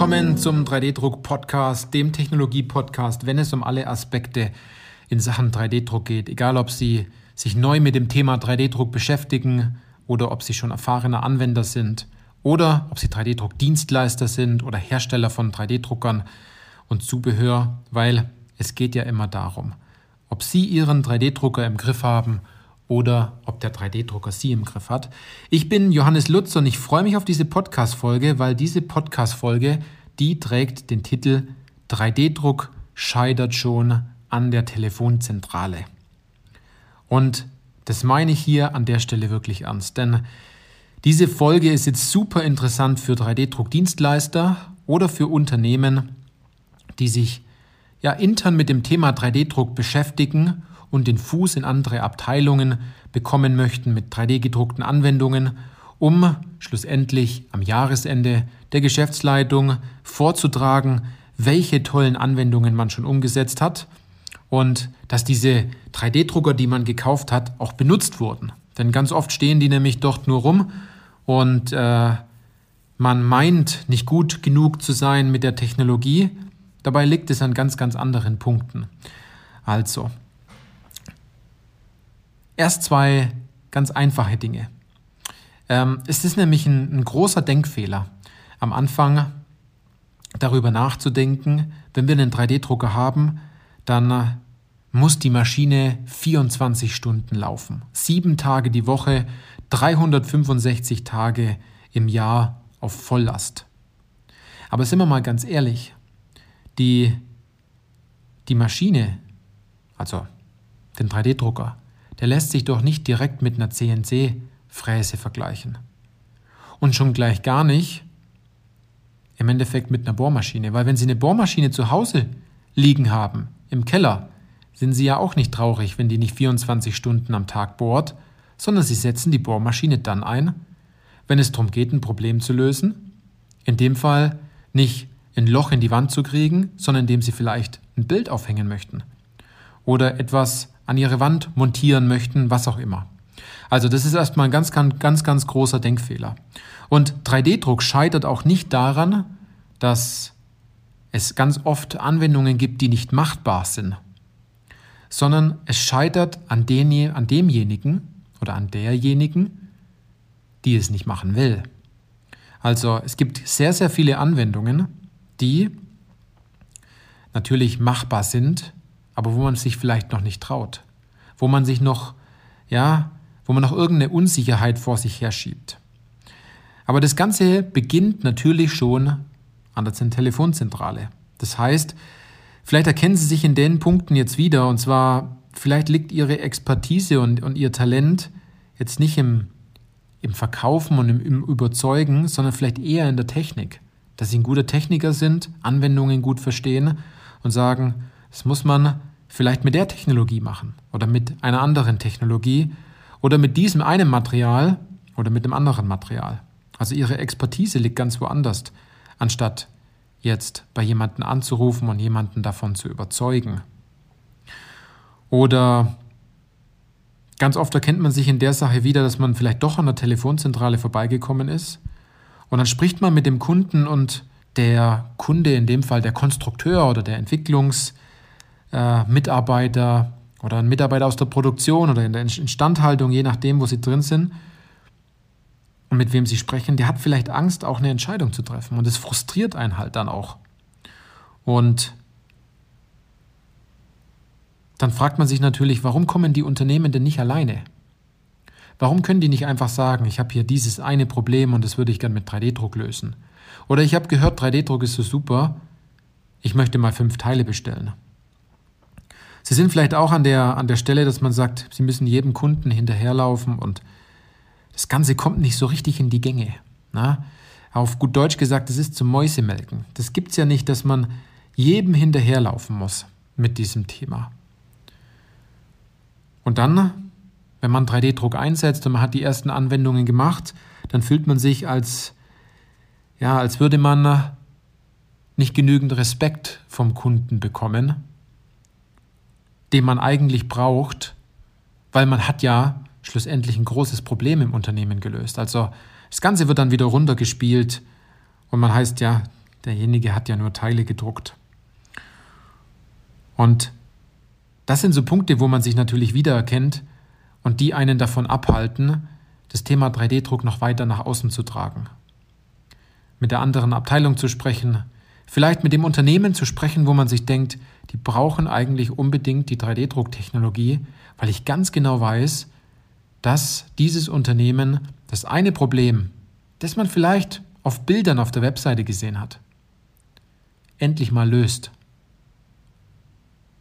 Willkommen zum 3D-Druck-Podcast, dem Technologie-Podcast, wenn es um alle Aspekte in Sachen 3D-Druck geht. Egal, ob Sie sich neu mit dem Thema 3D-Druck beschäftigen oder ob Sie schon erfahrene Anwender sind oder ob Sie 3D-Druck-Dienstleister sind oder Hersteller von 3D-Druckern und Zubehör, weil es geht ja immer darum, ob Sie Ihren 3D-Drucker im Griff haben oder ob der 3D-Drucker Sie im Griff hat. Ich bin Johannes Lutz und ich freue mich auf diese Podcast-Folge, weil diese Podcast-Folge, die trägt den Titel 3D-Druck scheitert schon an der Telefonzentrale. Und das meine ich hier an der Stelle wirklich ernst, denn diese Folge ist jetzt super interessant für 3D-Druckdienstleister oder für Unternehmen, die sich ja intern mit dem Thema 3D-Druck beschäftigen und den Fuß in andere Abteilungen bekommen möchten mit 3D-gedruckten Anwendungen, um schlussendlich am Jahresende der Geschäftsleitung vorzutragen, welche tollen Anwendungen man schon umgesetzt hat und dass diese 3D-Drucker, die man gekauft hat, auch benutzt wurden. Denn ganz oft stehen die nämlich dort nur rum und äh, man meint nicht gut genug zu sein mit der Technologie. Dabei liegt es an ganz, ganz anderen Punkten. Also, Erst zwei ganz einfache Dinge. Ähm, es ist nämlich ein, ein großer Denkfehler, am Anfang darüber nachzudenken, wenn wir einen 3D-Drucker haben, dann äh, muss die Maschine 24 Stunden laufen. Sieben Tage die Woche, 365 Tage im Jahr auf Volllast. Aber sind wir mal ganz ehrlich, die, die Maschine, also den 3D-Drucker, der lässt sich doch nicht direkt mit einer CNC-Fräse vergleichen. Und schon gleich gar nicht im Endeffekt mit einer Bohrmaschine, weil wenn Sie eine Bohrmaschine zu Hause liegen haben, im Keller, sind Sie ja auch nicht traurig, wenn die nicht 24 Stunden am Tag bohrt, sondern Sie setzen die Bohrmaschine dann ein, wenn es darum geht, ein Problem zu lösen. In dem Fall nicht ein Loch in die Wand zu kriegen, sondern indem Sie vielleicht ein Bild aufhängen möchten oder etwas an ihre Wand montieren möchten, was auch immer. Also das ist erstmal ein ganz, ganz, ganz, ganz großer Denkfehler. Und 3D-Druck scheitert auch nicht daran, dass es ganz oft Anwendungen gibt, die nicht machbar sind, sondern es scheitert an, den, an demjenigen oder an derjenigen, die es nicht machen will. Also es gibt sehr, sehr viele Anwendungen, die natürlich machbar sind, aber wo man sich vielleicht noch nicht traut, wo man sich noch, ja, wo man noch irgendeine Unsicherheit vor sich herschiebt. Aber das Ganze beginnt natürlich schon an der Telefonzentrale. Das heißt, vielleicht erkennen Sie sich in den Punkten jetzt wieder, und zwar, vielleicht liegt Ihre Expertise und, und Ihr Talent jetzt nicht im, im Verkaufen und im, im Überzeugen, sondern vielleicht eher in der Technik. Dass Sie ein guter Techniker sind, Anwendungen gut verstehen und sagen, das muss man vielleicht mit der Technologie machen oder mit einer anderen Technologie oder mit diesem einen Material oder mit dem anderen Material. Also ihre Expertise liegt ganz woanders, anstatt jetzt bei jemandem anzurufen und jemanden davon zu überzeugen. Oder ganz oft erkennt man sich in der Sache wieder, dass man vielleicht doch an der Telefonzentrale vorbeigekommen ist und dann spricht man mit dem Kunden und der Kunde, in dem Fall der Konstrukteur oder der Entwicklungs- äh, Mitarbeiter oder ein Mitarbeiter aus der Produktion oder in der Instandhaltung, je nachdem, wo sie drin sind und mit wem sie sprechen, der hat vielleicht Angst, auch eine Entscheidung zu treffen. Und es frustriert einen halt dann auch. Und dann fragt man sich natürlich, warum kommen die Unternehmen denn nicht alleine? Warum können die nicht einfach sagen, ich habe hier dieses eine Problem und das würde ich gern mit 3D-Druck lösen? Oder ich habe gehört, 3D-Druck ist so super, ich möchte mal fünf Teile bestellen. Sie sind vielleicht auch an der, an der Stelle, dass man sagt, Sie müssen jedem Kunden hinterherlaufen und das Ganze kommt nicht so richtig in die Gänge. Na? Auf gut Deutsch gesagt, es ist zum Mäusemelken. Das gibt es ja nicht, dass man jedem hinterherlaufen muss mit diesem Thema. Und dann, wenn man 3D-Druck einsetzt und man hat die ersten Anwendungen gemacht, dann fühlt man sich als, ja, als würde man nicht genügend Respekt vom Kunden bekommen den man eigentlich braucht, weil man hat ja schlussendlich ein großes Problem im Unternehmen gelöst. Also das Ganze wird dann wieder runtergespielt und man heißt ja, derjenige hat ja nur Teile gedruckt. Und das sind so Punkte, wo man sich natürlich wiedererkennt und die einen davon abhalten, das Thema 3D-Druck noch weiter nach außen zu tragen. Mit der anderen Abteilung zu sprechen, vielleicht mit dem Unternehmen zu sprechen, wo man sich denkt, die brauchen eigentlich unbedingt die 3D-Drucktechnologie, weil ich ganz genau weiß, dass dieses Unternehmen das eine Problem, das man vielleicht auf Bildern auf der Webseite gesehen hat, endlich mal löst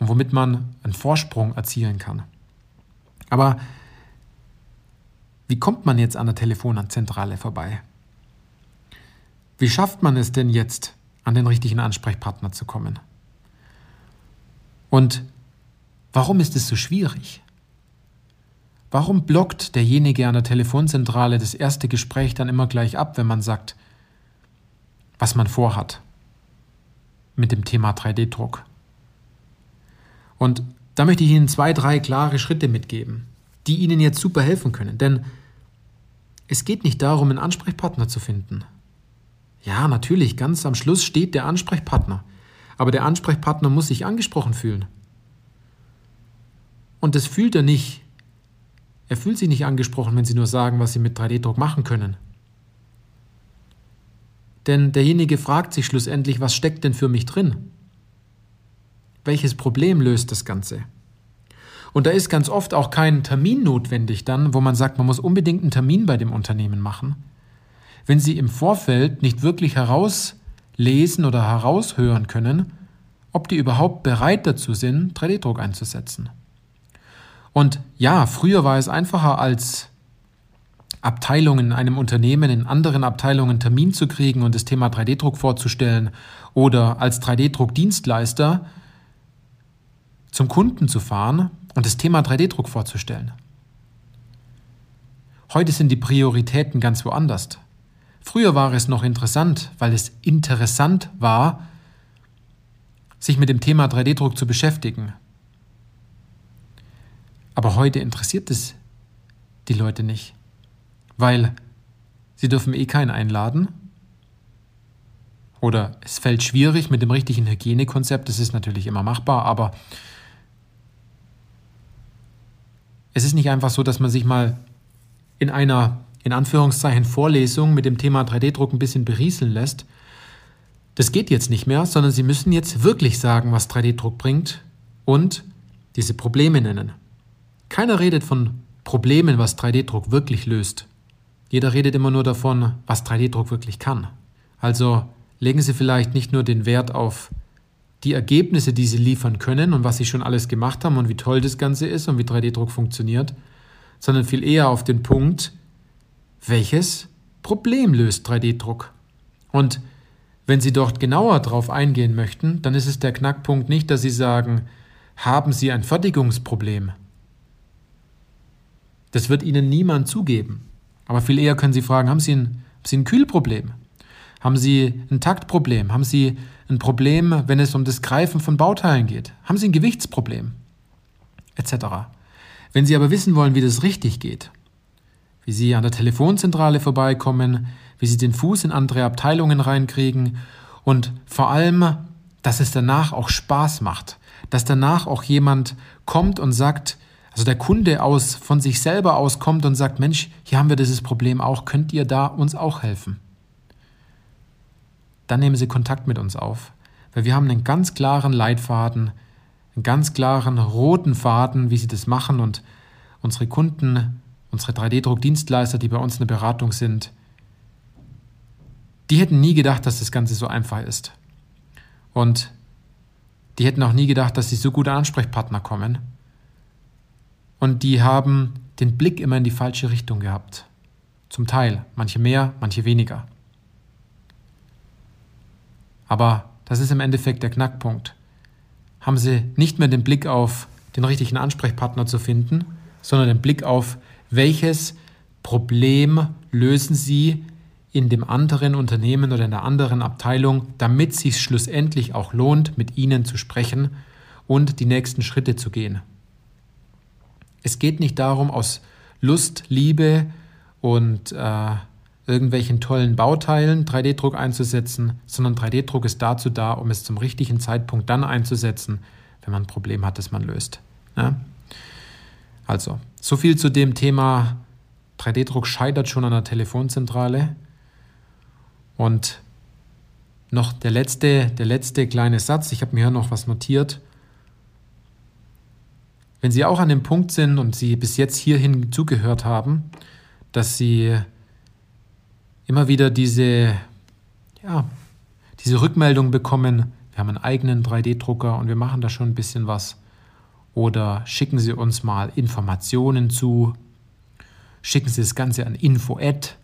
und womit man einen Vorsprung erzielen kann. Aber wie kommt man jetzt an der Telefonzentrale vorbei? Wie schafft man es denn jetzt, an den richtigen Ansprechpartner zu kommen? Und warum ist es so schwierig? Warum blockt derjenige an der Telefonzentrale das erste Gespräch dann immer gleich ab, wenn man sagt, was man vorhat mit dem Thema 3D-Druck? Und da möchte ich Ihnen zwei, drei klare Schritte mitgeben, die Ihnen jetzt super helfen können. Denn es geht nicht darum, einen Ansprechpartner zu finden. Ja, natürlich, ganz am Schluss steht der Ansprechpartner. Aber der Ansprechpartner muss sich angesprochen fühlen. Und das fühlt er nicht, er fühlt sich nicht angesprochen, wenn Sie nur sagen, was Sie mit 3D-Druck machen können. Denn derjenige fragt sich schlussendlich, was steckt denn für mich drin? Welches Problem löst das Ganze? Und da ist ganz oft auch kein Termin notwendig dann, wo man sagt, man muss unbedingt einen Termin bei dem Unternehmen machen. Wenn Sie im Vorfeld nicht wirklich herauslesen oder heraushören können, ob die überhaupt bereit dazu sind, 3D-Druck einzusetzen. Und ja, früher war es einfacher als Abteilungen in einem Unternehmen in anderen Abteilungen Termin zu kriegen und das Thema 3D-Druck vorzustellen oder als 3D-Druck-Dienstleister zum Kunden zu fahren und das Thema 3D-Druck vorzustellen. Heute sind die Prioritäten ganz woanders. Früher war es noch interessant, weil es interessant war, sich mit dem Thema 3D-Druck zu beschäftigen. Aber heute interessiert es die Leute nicht, weil sie dürfen eh keinen einladen. Oder es fällt schwierig mit dem richtigen Hygienekonzept, das ist natürlich immer machbar, aber es ist nicht einfach so, dass man sich mal in einer, in Anführungszeichen, Vorlesung mit dem Thema 3D-Druck ein bisschen berieseln lässt. Das geht jetzt nicht mehr, sondern Sie müssen jetzt wirklich sagen, was 3D-Druck bringt und diese Probleme nennen. Keiner redet von Problemen, was 3D-Druck wirklich löst. Jeder redet immer nur davon, was 3D-Druck wirklich kann. Also legen Sie vielleicht nicht nur den Wert auf die Ergebnisse, die Sie liefern können und was Sie schon alles gemacht haben und wie toll das Ganze ist und wie 3D-Druck funktioniert, sondern viel eher auf den Punkt, welches Problem löst 3D-Druck? Und wenn Sie dort genauer drauf eingehen möchten, dann ist es der Knackpunkt nicht, dass Sie sagen, haben Sie ein Fertigungsproblem, das wird Ihnen niemand zugeben. Aber viel eher können Sie fragen, haben Sie ein, haben Sie ein Kühlproblem? Haben Sie ein Taktproblem? Haben Sie ein Problem, wenn es um das Greifen von Bauteilen geht? Haben Sie ein Gewichtsproblem? Etc. Wenn Sie aber wissen wollen, wie das richtig geht, wie Sie an der Telefonzentrale vorbeikommen, wie Sie den Fuß in andere Abteilungen reinkriegen und vor allem, dass es danach auch Spaß macht, dass danach auch jemand kommt und sagt, also der Kunde aus von sich selber aus kommt und sagt, Mensch, hier haben wir dieses Problem auch, könnt ihr da uns auch helfen? Dann nehmen Sie Kontakt mit uns auf, weil wir haben einen ganz klaren Leitfaden, einen ganz klaren roten Faden, wie Sie das machen und unsere Kunden, unsere 3D-Druckdienstleister, die bei uns in der Beratung sind, die hätten nie gedacht, dass das Ganze so einfach ist. Und die hätten auch nie gedacht, dass sie so gute Ansprechpartner kommen und die haben den Blick immer in die falsche Richtung gehabt. Zum Teil, manche mehr, manche weniger. Aber das ist im Endeffekt der Knackpunkt. Haben sie nicht mehr den Blick auf den richtigen Ansprechpartner zu finden, sondern den Blick auf, welches Problem lösen sie in dem anderen Unternehmen oder in der anderen Abteilung, damit es sich schlussendlich auch lohnt, mit ihnen zu sprechen und die nächsten Schritte zu gehen. Es geht nicht darum, aus Lust, Liebe und äh, irgendwelchen tollen Bauteilen 3D-Druck einzusetzen, sondern 3D-Druck ist dazu da, um es zum richtigen Zeitpunkt dann einzusetzen, wenn man ein Problem hat, das man löst. Ja? Also, so viel zu dem Thema 3D-Druck scheitert schon an der Telefonzentrale. Und noch der letzte, der letzte kleine Satz, ich habe mir hier noch was notiert. Wenn Sie auch an dem Punkt sind und Sie bis jetzt hierhin zugehört haben, dass Sie immer wieder diese, ja, diese Rückmeldung bekommen, wir haben einen eigenen 3D-Drucker und wir machen da schon ein bisschen was. Oder schicken Sie uns mal Informationen zu. Schicken Sie das Ganze an info@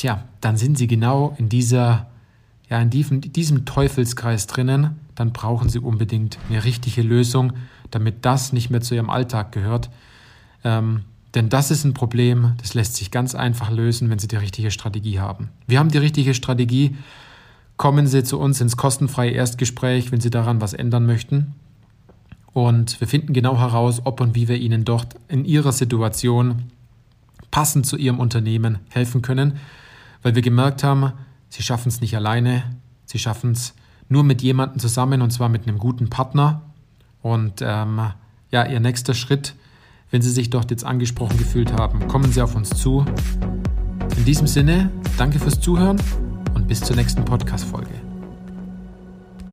tja, dann sind Sie genau in dieser, ja, in diesem, diesem Teufelskreis drinnen. Dann brauchen Sie unbedingt eine richtige Lösung, damit das nicht mehr zu Ihrem Alltag gehört. Ähm, denn das ist ein Problem, das lässt sich ganz einfach lösen, wenn Sie die richtige Strategie haben. Wir haben die richtige Strategie. Kommen Sie zu uns ins kostenfreie Erstgespräch, wenn Sie daran was ändern möchten. Und wir finden genau heraus, ob und wie wir Ihnen dort in Ihrer Situation passend zu Ihrem Unternehmen helfen können, weil wir gemerkt haben, Sie schaffen es nicht alleine, Sie schaffen es nur mit jemandem zusammen und zwar mit einem guten Partner. Und ähm, ja, Ihr nächster Schritt wenn Sie sich dort jetzt angesprochen gefühlt haben, kommen Sie auf uns zu. In diesem Sinne, danke fürs Zuhören und bis zur nächsten Podcast-Folge.